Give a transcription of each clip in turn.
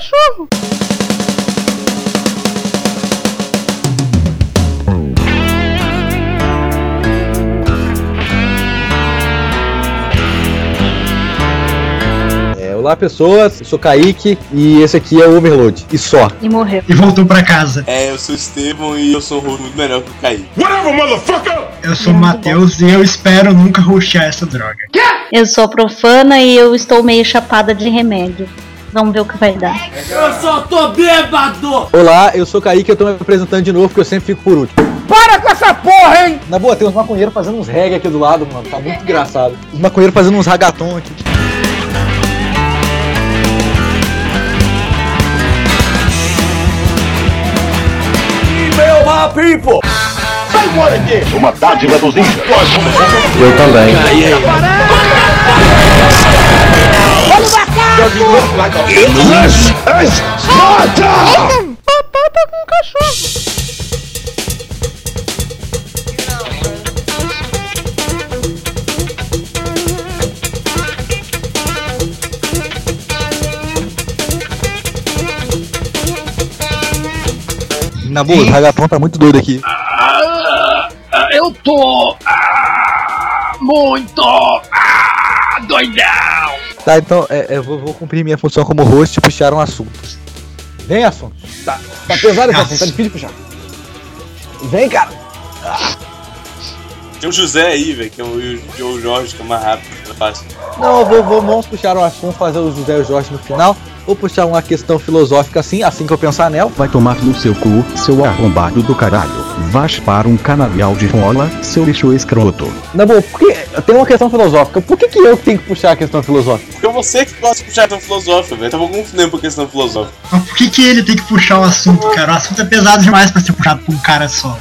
cachorro. É, olá pessoas, eu sou Kaique e esse aqui é o Overload. E só. E morreu. E voltou pra casa. É, eu sou o Estevão e eu sou um muito melhor que o Kaique. Eu sou o Matheus e eu espero nunca ruxar essa droga. Eu sou profana e eu estou meio chapada de remédio. Vamos ver o que vai dar. Eu só tô bêbado! Olá, eu sou Kaique e eu tô me apresentando de novo porque eu sempre fico por último. Para com essa porra, hein! Na boa, tem uns maconheiros fazendo uns reggae aqui do lado, mano. Tá muito engraçado. Os maconheiros fazendo uns ragaton aqui. Meu my people! Uma dádiva dos índios. Eu também. Papata com cachorro. Na boa, o ragaton tá muito doido aqui. Eu tô. ah, muito. ah, doidão! Tá, então é, eu vou, vou cumprir minha função como host e puxar um assunto. Vem, assunto. Tá, tá pesado esse assunto, tá difícil de puxar. Vem, cara. Tem o José aí, velho, que é o, que é o Jorge, que é mais rápido, é fácil. Não, eu vou, vou, vamos puxar um assunto, fazer o José e o Jorge no final. Vou puxar uma questão filosófica assim, assim que eu pensar nela. Vai tomar no seu cu, seu arrombado do caralho. Vais para um canavial de rola, seu lixo escroto. Na boa, porque tem uma questão filosófica. Por que, que eu tenho que puxar a questão filosófica? Porque é você que gosta de puxar questão filosófica, velho. Tava confundendo por questão filosófica. Mas por que, que ele tem que puxar o assunto, cara? O assunto é pesado demais pra ser puxado por um cara só.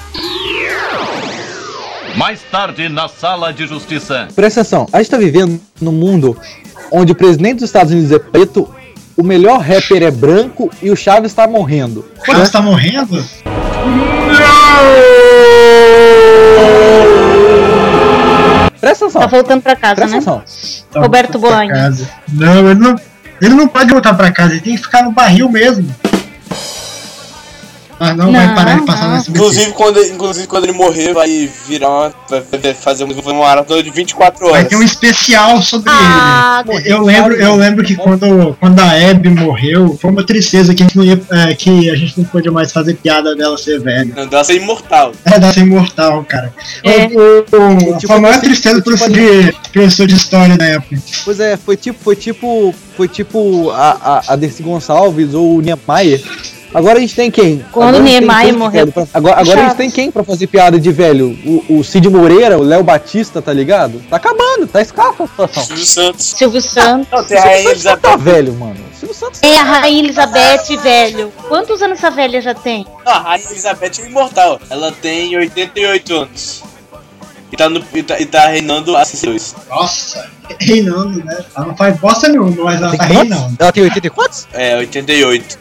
Mais tarde, na sala de justiça. Presta atenção, a gente tá vivendo num mundo onde o presidente dos Estados Unidos é preto, o melhor rapper é branco e o Chaves tá morrendo. Você tá morrendo? Presta atenção. Tá voltando pra casa, Presta né? atenção. Tá Roberto Bolanho. Não, ele não. Ele não pode voltar pra casa, ele tem que ficar no barril mesmo. Mas não, vai Não, parar de passar nesse Inclusive quando, inclusive, quando ele morrer, vai virar uma. Vai vai fazer uma maratona de 24 Vai horas. ter um especial sobre Ah, ele. Eu lembro, eu lembro que quando, quando a Abby morreu, foi uma tristeza que a gente não ia, é, que a gente não podia mais fazer piada dela ser velha. Não, dá ser imortal. É da ser imortal, cara. É. O, o, Tipo, foi a maior tristeza pro tipo, de professor de história da época. Pois é, foi tipo, foi tipo, foi tipo a, a, a Dercy Gonçalves ou o Niemeyer. Agora a gente tem quem? Quando tem Niemeyer quem, morreu. pra- Agora, agora a gente tem quem pra fazer piada de velho? O, o Cid Moreira, o Léo Batista, tá ligado? Tá acabando, tá escassa a situação. Silvio Santos. Silvio Santos. Não, tem a Rainha Silvio Santos tá Elizabeth. velho, mano. Silvio Santos É a Rainha Elizabeth, velho. Quantos anos essa velha já tem? Não, a Rainha Elizabeth é imortal. Ela tem 88 anos. E tá, no, e tá, e tá reinando há 62. Nossa, reinando, né? Ela não faz bosta nenhuma, mas ela tem tá quantos? reinando. Ela tem 80 e quantos? É, 88.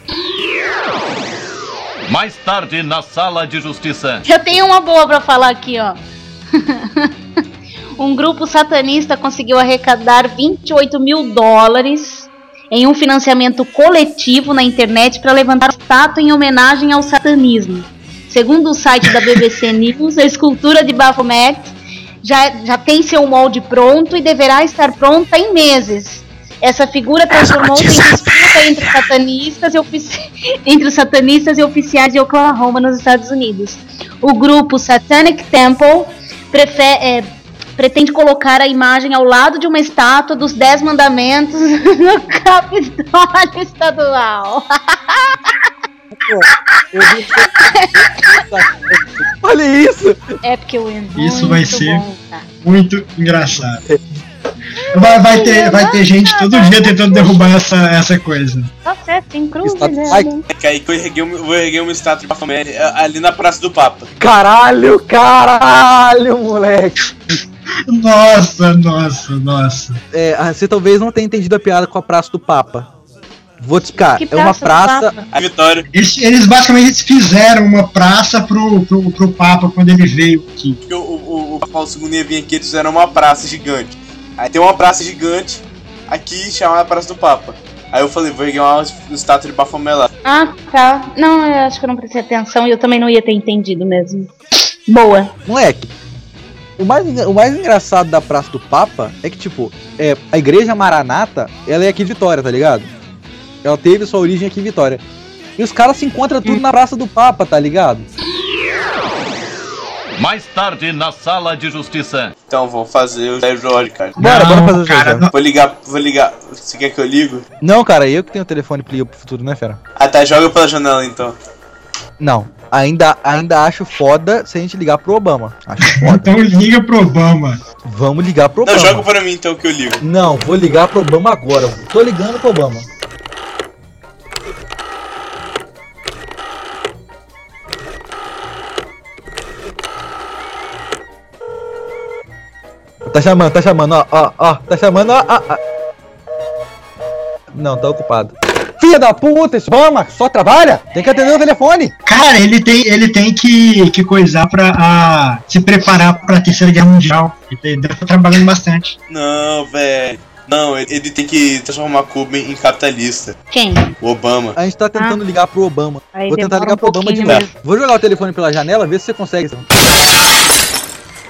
Mais tarde, na sala de justiça. Eu tenho uma boa pra falar aqui, ó. um grupo satanista conseguiu arrecadar 28 mil dólares em um financiamento coletivo na internet para levantar estátua em homenagem ao satanismo. Segundo o site da BBC News, a escultura de Baphomet já, já tem seu molde pronto e deverá estar pronta em meses. Essa figura transformou-se em disputa entre satanistas, e ofici- entre satanistas e oficiais de Oklahoma, nos Estados Unidos. O grupo Satanic Temple prefe- é, pretende colocar a imagem ao lado de uma estátua dos Dez Mandamentos no Capitólio Estadual. Olha isso! Epic Win. Isso vai ser- bom, tá. Muito engraçado. Vai, vai, ter, vai ter gente todo dia tentando derrubar essa, essa coisa. Tá certo, tem cruz, Está- né? É que aí que eu erguei, um- vou erguer uma estátua de Baphomet é, ali na Praça do Papa. Caralho, caralho, moleque! Nossa, nossa, nossa. É, ah, você talvez não tenha entendido a piada com a Praça do Papa. Vou te explicar. É uma praça? A Vitória. Eles, eles basicamente fizeram uma praça pro, pro, pro Papa quando ele veio aqui. Porque o, o, o Paulo II ia vir aqui, eles fizeram uma praça gigante. Aí tem uma praça gigante aqui chamada Praça do Papa. Aí eu falei, vou ganhar uma estátua de Baphomet lá. Ah, tá. Não, eu acho que eu não prestei atenção e eu também não ia ter entendido mesmo. Boa. Moleque, o mais, o mais engraçado da Praça do Papa é que, tipo, é, a igreja Maranata, ela é aqui de Vitória, tá ligado? Ela teve sua origem aqui em Vitória. E os caras se encontram tudo na Praça do Papa, tá ligado? Mais tarde na sala de justiça. Então vou fazer o Zé Jorge, cara. Bora, Não, bora fazer o não. Vou ligar, vou ligar. Você quer que eu ligo? Não, cara, eu que tenho o telefone pro pro futuro, né, fera? Ah tá, joga pela janela então. Não. Ainda, ainda acho foda se a gente ligar pro Obama. Acho foda. Então liga pro Obama. Vamos ligar pro Não, Obama. joga pra mim então que eu ligo. Não, vou ligar pro Obama agora. Tô ligando pro Obama. Tá chamando, tá chamando, ó, ó, ó, tá chamando, ó, ó, ó. Não, tá ocupado. Filha da puta, esse Obama só trabalha? Tem que atender o telefone. Cara, ele tem, ele tem que, que coisar pra a, se preparar pra terceira guerra mundial. Ele deve estar trabalhando bastante. Não, velho. Não, ele tem que transformar Cuba em capitalista. Quem? O Obama. A gente tá tentando ligar pro Obama. Aí Vou tentar ligar um pro Obama de novo. Vou jogar o telefone pela janela, ver se você consegue.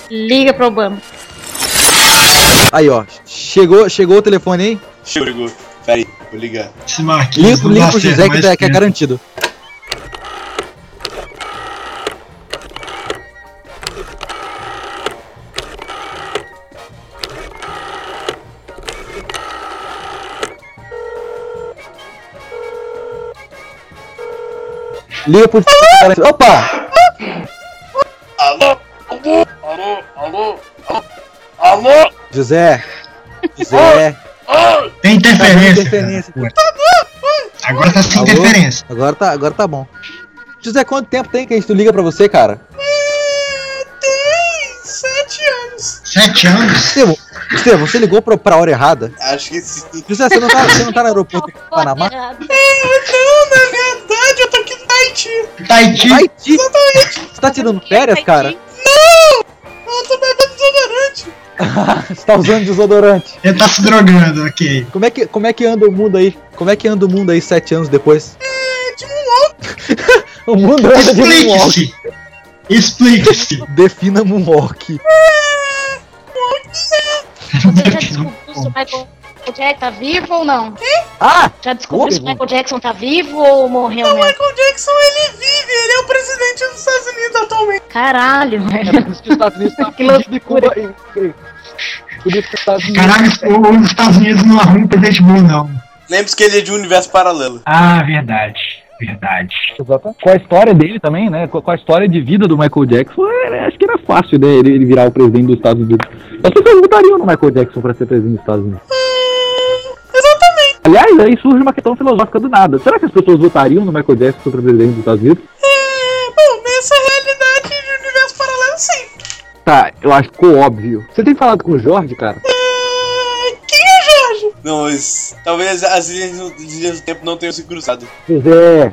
Liga pro Obama. Aí, ó. Chegou, chegou o telefone aí? Chegou. Pera aí, vou ligar. Esse Marquinhos Liga, não liga pro José que, tá- que é garantido. Liga pro Opa! Alô? Alô? Alô? Alô? Alô? José! José! Tem interferência. Tá interferência. Agora tá sem Alô? interferência. Agora tá, agora tá bom. José, quanto tempo tem que a gente liga pra você, cara? Tem sete anos. Sete anos? Estevam, você ligou pra, pra hora errada? Acho que sim. José, você não tá, você não tá no aeroporto do Panamá? Não, na verdade eu tô aqui no Tahiti. Tahiti. Haiti? Você tá tirando férias, cara? Você tá usando desodorante. Ele tá se drogando, ok. Como é, que, como é que anda o mundo aí? Como é que anda o mundo aí sete anos depois? É, de um O mundo anda de moonwalk. Explique-se. Explique-se. Defina moonwalk. Você já descobriu o Michael Jackson tá vivo ou não? Ah! Já descobriu se o Michael Jackson tá vivo ou morreu mesmo? Michael Jackson, ele vive, ele é o presidente dos Estados Unidos atualmente. Caralho, velho. Os Estados Unidos tá Que loucura. Por isso que os Estados Unidos- Caralho, o- os Estados Unidos não arrumam presidente bom, não. Lembre-se que ele é de um universo paralelo. Ah, verdade. Verdade. Exatamente. Com a história dele também, né? Com a história de vida do Michael Jackson, é, acho que era fácil, né? Ele, ele virar o presidente dos Estados Unidos. As pessoas votariam no Michael Jackson pra ser presidente dos Estados Unidos. Aliás, aí surge uma questão filosófica do nada. Será que as pessoas votariam no Michael Jackson pra presidente dos Estados Unidos? É, bom, nessa realidade de universo paralelo, sim. Tá, eu acho que ficou óbvio. Você tem falado com o Jorge, cara? É, quem é Jorge? Não, mas talvez as linhas do, tempo não tenham se cruzado. José.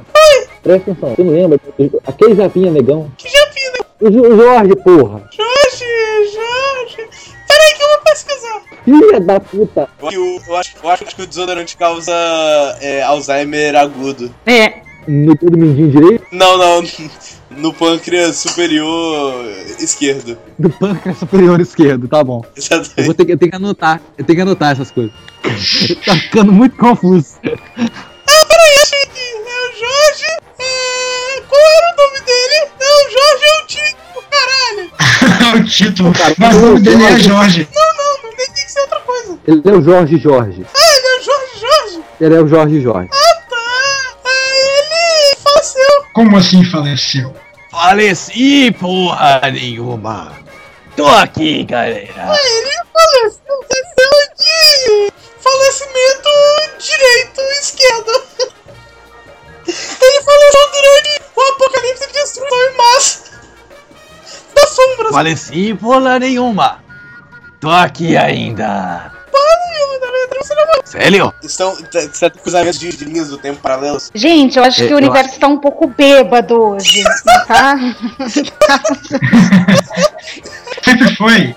Presta atenção, você não lembra? Aquele Japinha negão. Que japinha, né? O, o Jorge, porra. Jorge, Filha da puta. Eu, eu, eu acho, eu acho que o desodorante causa é, Alzheimer agudo. É, No todo mindinho direito? Não, não. No pâncreas superior esquerdo. Do pâncreas superior esquerdo, tá bom. Eu Exatamente. vou ter que, eu tenho que anotar. Eu tenho que anotar essas coisas. tá ficando muito confuso. Peraí, achei aqui. É o Jorge. É... Qual era o nome dele? É o Jorge é o Tito, caralho. o título. Cara, Mas o nome dele é Jorge. Jorge. Não, Ele é o Jorge Jorge. Ah, ele é o Jorge Jorge. Ele é o Jorge Jorge. Ah, tá. Aí ele faleceu. Como assim faleceu? Faleci, porra nenhuma. Tô aqui, galera. Aí ele faleceu. Faleceu de falecimento direito esquerdo. Ele faleceu durante o apocalipse de destruição em massa. Das sombras. Faleci, porra nenhuma. Tô aqui ainda. Sério? Estão tá, tá cruzamentos de, de linhas do tempo paralelos. gente, eu acho É, que eu o universo tá um pouco bêbado hoje, tá? Sempre foi.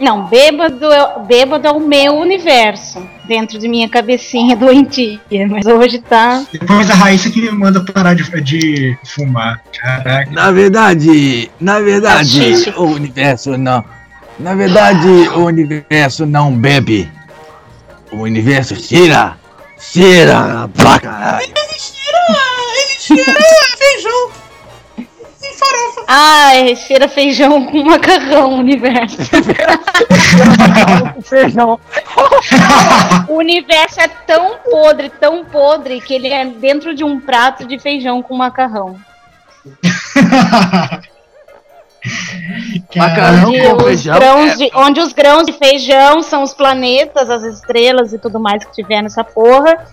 Não, bêbado, é- bêbado é o meu universo. Dentro de minha cabecinha doentia. Mas hoje tá. Depois a Raíssa que me manda parar de, de fumar. Caraca. Na verdade, na verdade, Xixi. o universo não. Na verdade, o universo não bebe. O universo cheira. Cheira pra caralho. Ele cheira feijão e farofa. Ai, cheira feijão com macarrão, universo. Feijão. O universo é tão podre, tão podre, que ele é dentro de um prato de feijão com macarrão. Macarrão Onde com os, feijão. grãos é- de, onde os grãos de feijão são os planetas, as estrelas e tudo mais que tiver nessa porra.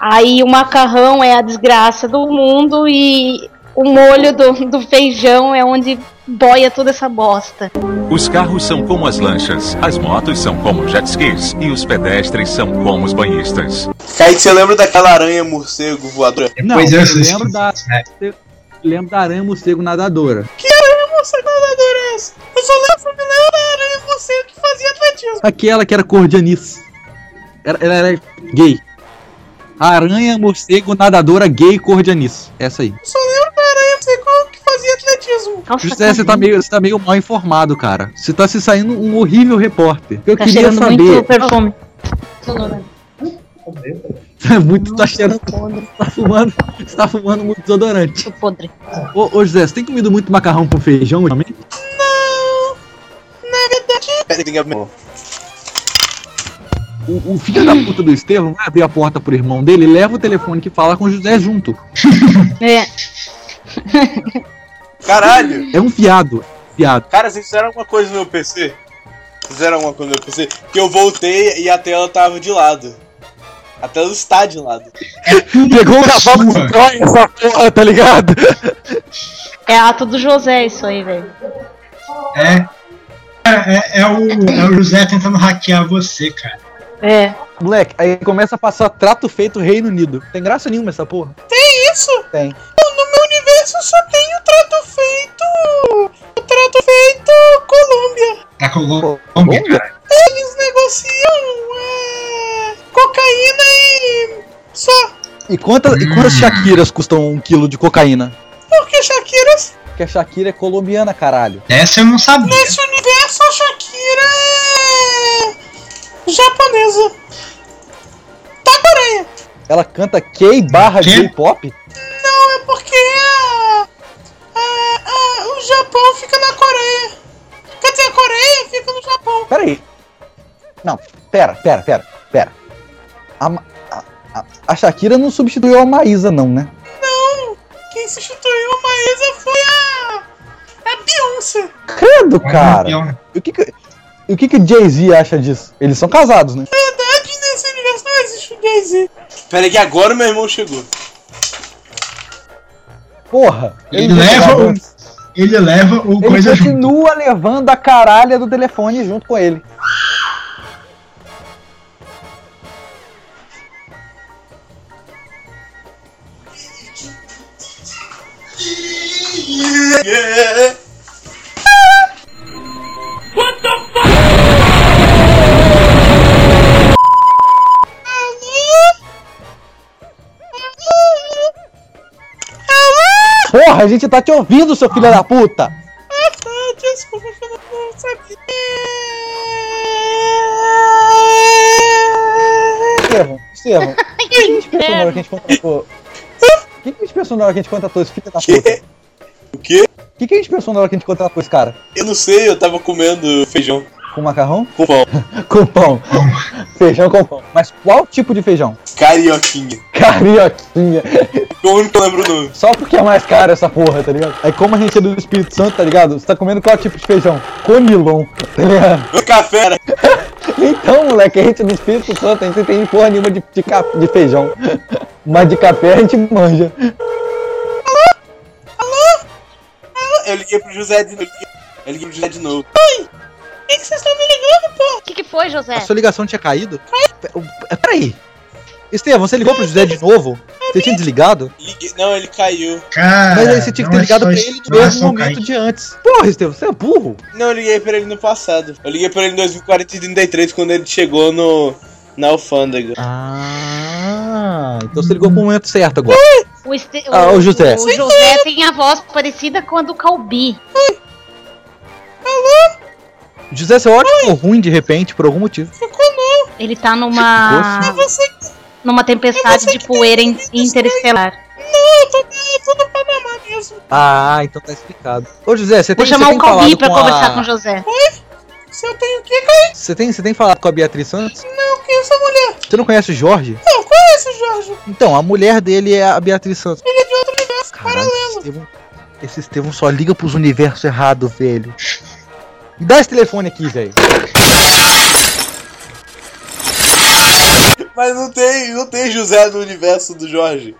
Aí o macarrão é a desgraça do mundo e o molho do, do feijão é onde boia toda essa bosta. Os carros são como as lanchas, as motos são como jet skis e os pedestres são como os banhistas. Kaique, você lembra daquela aranha morcego voadora? Não, Depois eu eu assisto. lembro da, eu lembro da aranha morcego nadadora. Que aranha morcego nadadora é essa? Eu só lembro, me lembro da aranha morcego que fazia atletismo. Aquela que era cor de anis. Era, ela era gay. Aranha morcego nadadora gay cor de anis. Essa aí. Eu só lembro da aranha morcego que fazia atletismo. Nossa, José, você tá meio, você tá meio mal informado, cara. Você tá se saindo um horrível repórter. Eu tá queria saber. muito perfume. muito tá cheirando. Você tá fumando. Você tá fumando muito desodorante. Tô podre. Ô, ô José, você tem comido muito macarrão com feijão ultimamente? Não, na verdade, Peraí, tem que- O, o filho da puta do Estevão vai abrir a porta pro irmão dele e leva o telefone que fala com o José junto. É. Caralho! É um fiado. Fiado. Cara, vocês fizeram alguma coisa no meu PC? Fizeram alguma coisa no meu PC? Que eu voltei e a tela tava de lado. A tela está de lado. Pegou o cavalo de Troia essa porra, tá ligado? É ato do José isso aí, velho. É. É, é, é o, é o José tentando hackear você, cara. É. Moleque, aí começa a passar trato feito Reino Unido. Tem graça nenhuma essa porra. tem isso. Tem. No meu universo só tem o trato feito. O trato feito Colômbia. Tá com o Colômbia? cara. Eles negociam é, cocaína e só. E, quanta, e quantas Shakiras custam um quilo de cocaína? Porque Shakira, Porque a Shakira é colombiana, caralho. Essa eu não sabia. nesse universo, a Shakira é japonesa. Da Coreia. Ela canta K barra? J-pop? Não, é porque a, a- a- o Japão fica na Coreia. Quer dizer, a Coreia fica no Japão. Pera aí. Não, pera, pera, pera, pera. A, a, a, Shakira não substituiu a Maísa, não, né? Não, quem substituiu a Maísa foi a, a Beyoncé. Credo, cara. E o que que, o que, que o Jay-Z acha disso? Eles são casados, né? Verdade, nesse universo não existe o Jay-Z. Pera aí que agora meu irmão chegou. Porra. Ele leva o-. Ele leva o Ele coisa junto. continua levando a caralha do telefone junto com ele. Yeah. Porra, a gente tá te ouvindo, seu filho da puta! Desculpa, eu não Estevão, o que gente pensou na hora que a gente contratou? O que, que pensou na hora que a gente contratou esse filho da puta? Que? Que, a gente pensou na hora que a gente contratou esse cara? Eu não sei, eu tava comendo feijão Com macarrão? com pão. Com pão. Feijão com pão. Mas qual tipo de feijão? Carioquinha. Carioquinha. O único eu lembro o nome. Só porque é mais caro essa porra, tá ligado? Aí como a gente é do Espírito Santo, tá ligado? Você tá comendo qual tipo de feijão? Conilon, tá ligado? Café era. Então, moleque, a gente é do Espírito Santo, a gente não tem porra nenhuma de, de, de feijão. Mas de café a gente manja. Eu liguei pro José de novo. Eu liguei pro José de novo. Por que que vocês estão me ligando, pô? O que, que foi, José? A sua ligação tinha caído? Pe- Peraí. Estevão, você ligou pro José de novo? Você tinha desligado? Liguei- Não, ele caiu. Cara, Mas aí você tinha que ter é ligado pra ele no é mesmo só momento de antes. Porra, Estevam, você é burro. Não, eu liguei pra ele no passado. Eu liguei pra ele em 2033 quando ele chegou no na alfândega. Ah, então você ligou pro momento certo agora. O, este- Ah, o José. O José tem a voz parecida com a do Calbi. José, seu áudio ficou ruim de repente, por algum motivo. Ele tá numa. É você numa tempestade de poeira in- interestelar. Não, eu tô, eu tô no Panamá mesmo. Ah, então tá explicado. Ô José, você Vou tem, chamar você o tem Calbi pra com conversar a... com o José. Se eu tenho o que, Kaique? Você tem, você tem falado com a Beatriz Santos? Não, quem é essa mulher? Você não conhece o Jorge? Não, qual é esse Jorge? Então, a mulher dele é a Beatriz Santos. Ele é de outro universo Caralho, paralelo. esse Estevão, esse Estevão só liga pros universos errados, velho. Me dá esse telefone aqui, velho. Mas não tem, não tem José no universo do Jorge.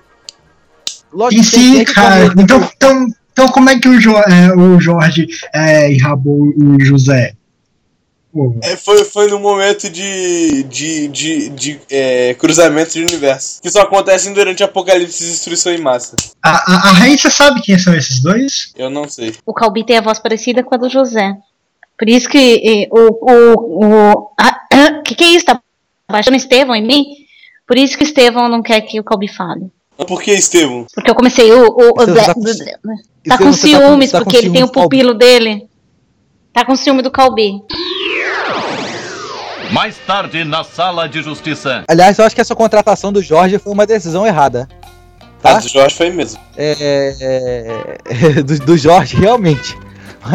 Lógico E que sim, cara. Então, então, então como é que o, Jo- é, o Jorge é, enrabou o José? Pô, É, foi, foi no momento de, de, de, de é, cruzamento de universo. Que só acontecem durante apocalipse e destruição em massa. a, a, a sabe quem são esses dois? Eu não sei. O Calbi tem a voz parecida com a do José. Por isso que eh, o. o, o ah, que que é isso? Tá baixando Estevão em mim? Por isso que o Estevão não quer que o Calbi fale. Por que, Estevam? Porque eu comecei o. o, o Estevão, tá com- tá Estevão, com você tá com- ciúmes, tá com porque ele tem o ciúmes pupilo dele. Tá com ciúme do Calbi. Mais tarde na Sala de Justiça. Aliás, eu acho que essa contratação do Jorge foi uma decisão errada. A Tá? do Jorge foi mesmo. É, é, é, do, do Jorge, realmente.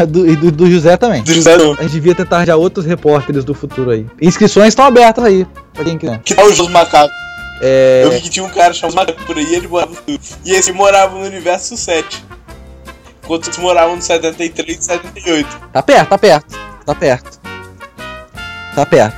Do- E do, do José também. Do José não. A gente devia tentar já outros repórteres do futuro aí. Inscrições estão abertas aí, pra quem quiser. Que tal o José Macaco? É, Eu vi que tinha um cara chamado Macaco por aí e ele morava no E esse morava no universo 7. Enquanto outros moravam no 73 e 78. Tá perto, tá perto. Tá perto. Tá perto.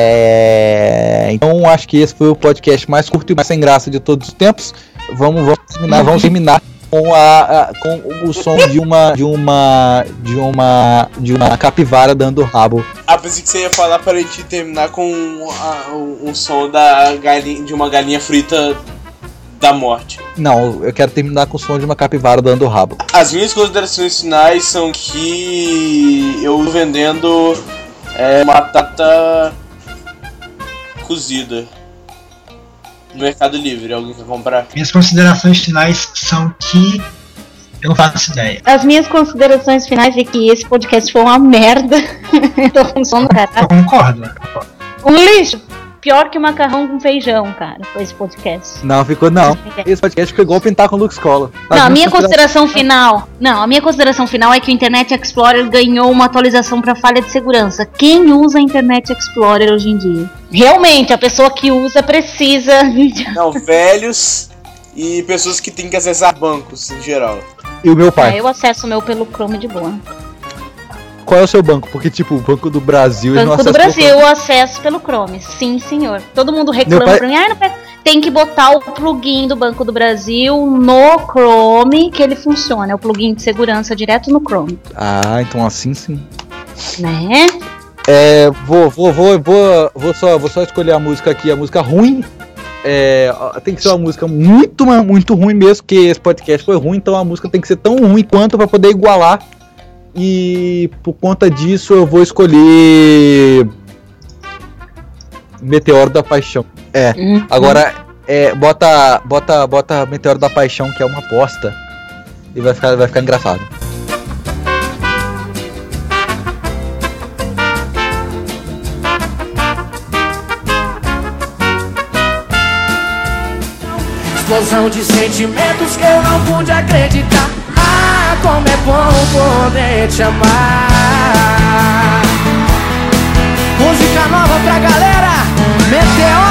É... Então acho que esse foi o podcast mais curto e mais sem graça de todos os tempos. Vamos, vamos terminar, vamos terminar com, a, a- com o som de uma de uma de uma de uma capivara dando rabo. Ah, pensei que você ia falar pra gente terminar com a- um, um som da galinha, de uma galinha frita da morte. Não, eu quero terminar com o som de uma capivara dando rabo. As minhas considerações finais são que eu vendendo é, batata cozida no Mercado Livre. Alguém quer comprar? Minhas considerações finais são que eu não faço ideia. As minhas considerações finais é que esse podcast foi uma merda. Tô com sono do Eu concordo. Um lixo. Pior que macarrão com feijão, cara, foi esse podcast. Não, ficou não. Esse podcast ficou igual pintar com Scholar. As Não, a minha consideração final. Não, a minha consideração final é que o Internet Explorer ganhou uma atualização para falha de segurança. Quem usa Internet Explorer hoje em dia? Realmente, a pessoa que usa precisa. Não, velhos e pessoas que têm que acessar bancos em geral. E o meu pai. eu acesso o meu pelo Chrome de boa. Qual é o seu banco? Porque, tipo, o Banco do Brasil... Banco do Brasil, eu acesso pelo Chrome. Sim, senhor. Todo mundo reclama pai- pra mim. "Ai, não tem que botar o plugin do Banco do Brasil no Chrome que ele funciona. É o plugin de segurança direto no Chrome. Ah, então assim sim. Né? É, vou, vou, vou, vou, vou só, vou só escolher a música aqui, a música ruim. É, tem que ser uma música muito, muito ruim mesmo, porque esse podcast foi ruim, então a música tem que ser tão ruim quanto pra poder igualar. E por conta disso eu vou escolher Meteoro da Paixão. É, Hum. agora é, bota, bota, bota Meteoro da Paixão, que é uma aposta, e vai ficar, vai ficar engraçado. Explosão de sentimentos que eu não pude acreditar. Como é bom poder te amar. Música nova pra galera, Meteoro.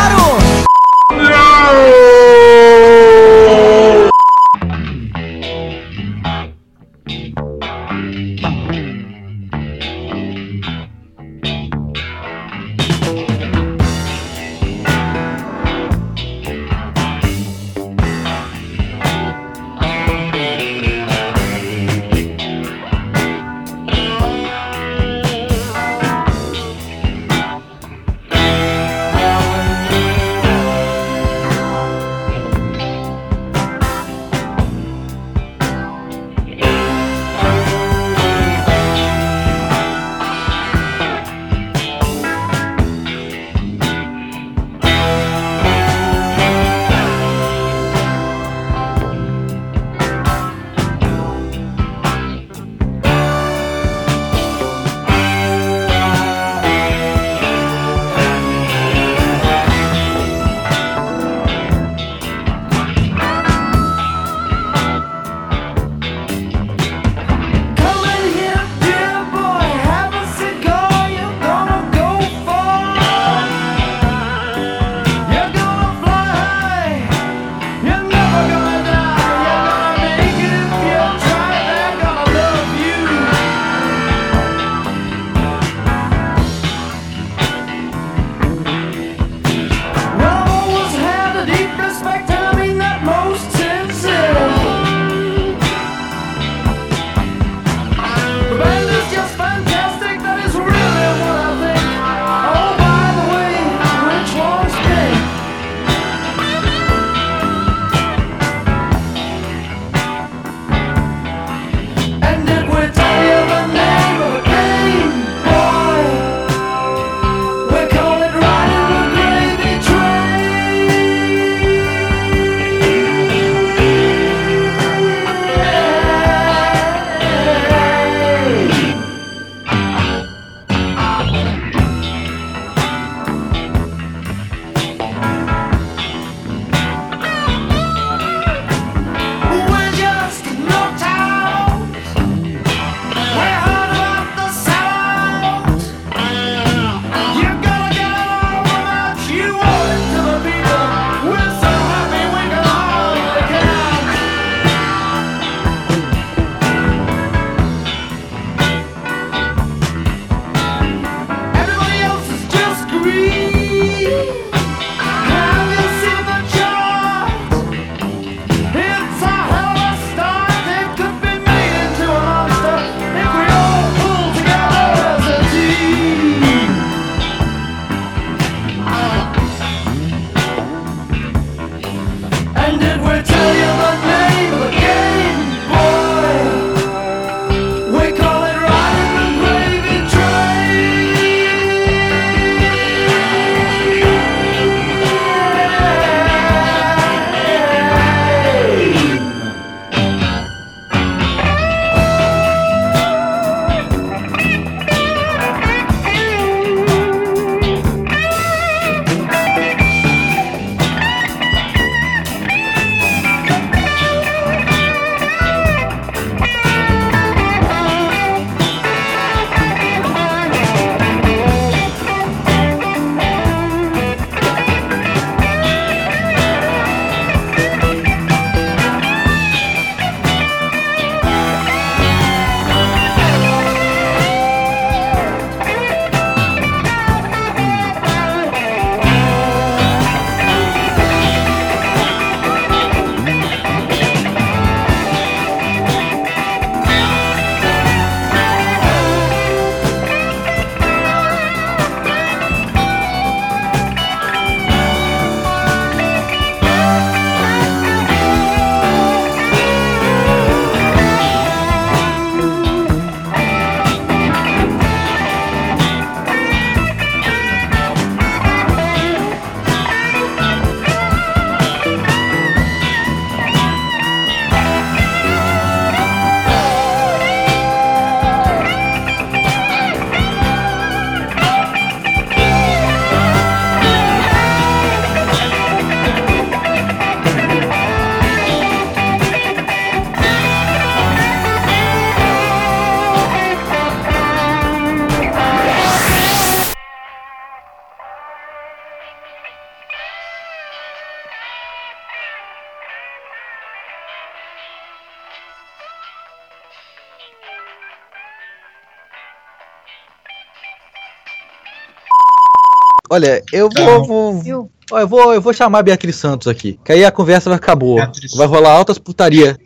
Olha, eu vou. Não. vou- eu vou, eu vou chamar a Beatriz Santos aqui. Que aí a conversa vai ficar boa. Beatriz. Vai rolar altas putaria.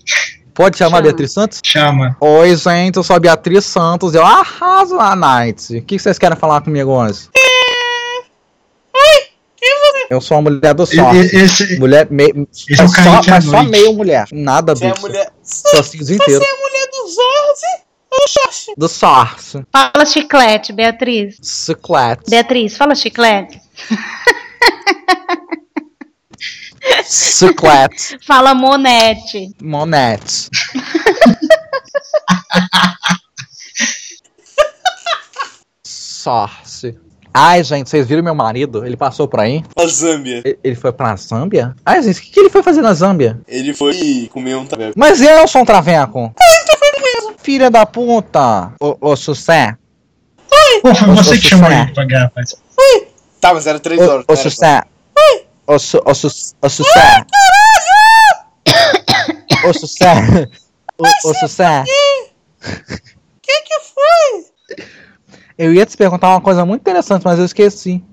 Pode chamar a Chama. Beatriz Santos? Chama. Oi, gente, eu sou a Beatriz Santos. Eu arraso a Night. O que vocês querem falar comigo hoje? Eu sou uma mulher do Esse, Mulher meio. Esse é só, mas só meio mulher. Nada, Você é bicho. mulher. Só. Você é mulher do Jorge ou Jorge? Do sorte. Fala chiclete, Beatriz. Chiclete. Beatriz, fala chiclete. Chiclete. Fala monete. Monete. Sorte. Ai, gente, vocês viram meu marido? Ele passou por aí? A Zâmbia. Ele foi pra Zâmbia? Ai, gente, o que, que ele foi fazer na Zâmbia? Ele foi comer um tabeco. Mas eu sou um traveco. Filha da puta. Ô, ô, Sussé. Pô, foi Ô, você ô, que chamou ele pra pagar, rapaz. Tá, mas era três Ô, horas. ô, não era Sussé. Ô, Su- ô, Su- ô, Sussé. Ô, Sussé. Ô, ô, Sussé. Que que foi? Eu ia te perguntar uma coisa muito interessante, mas eu esqueci.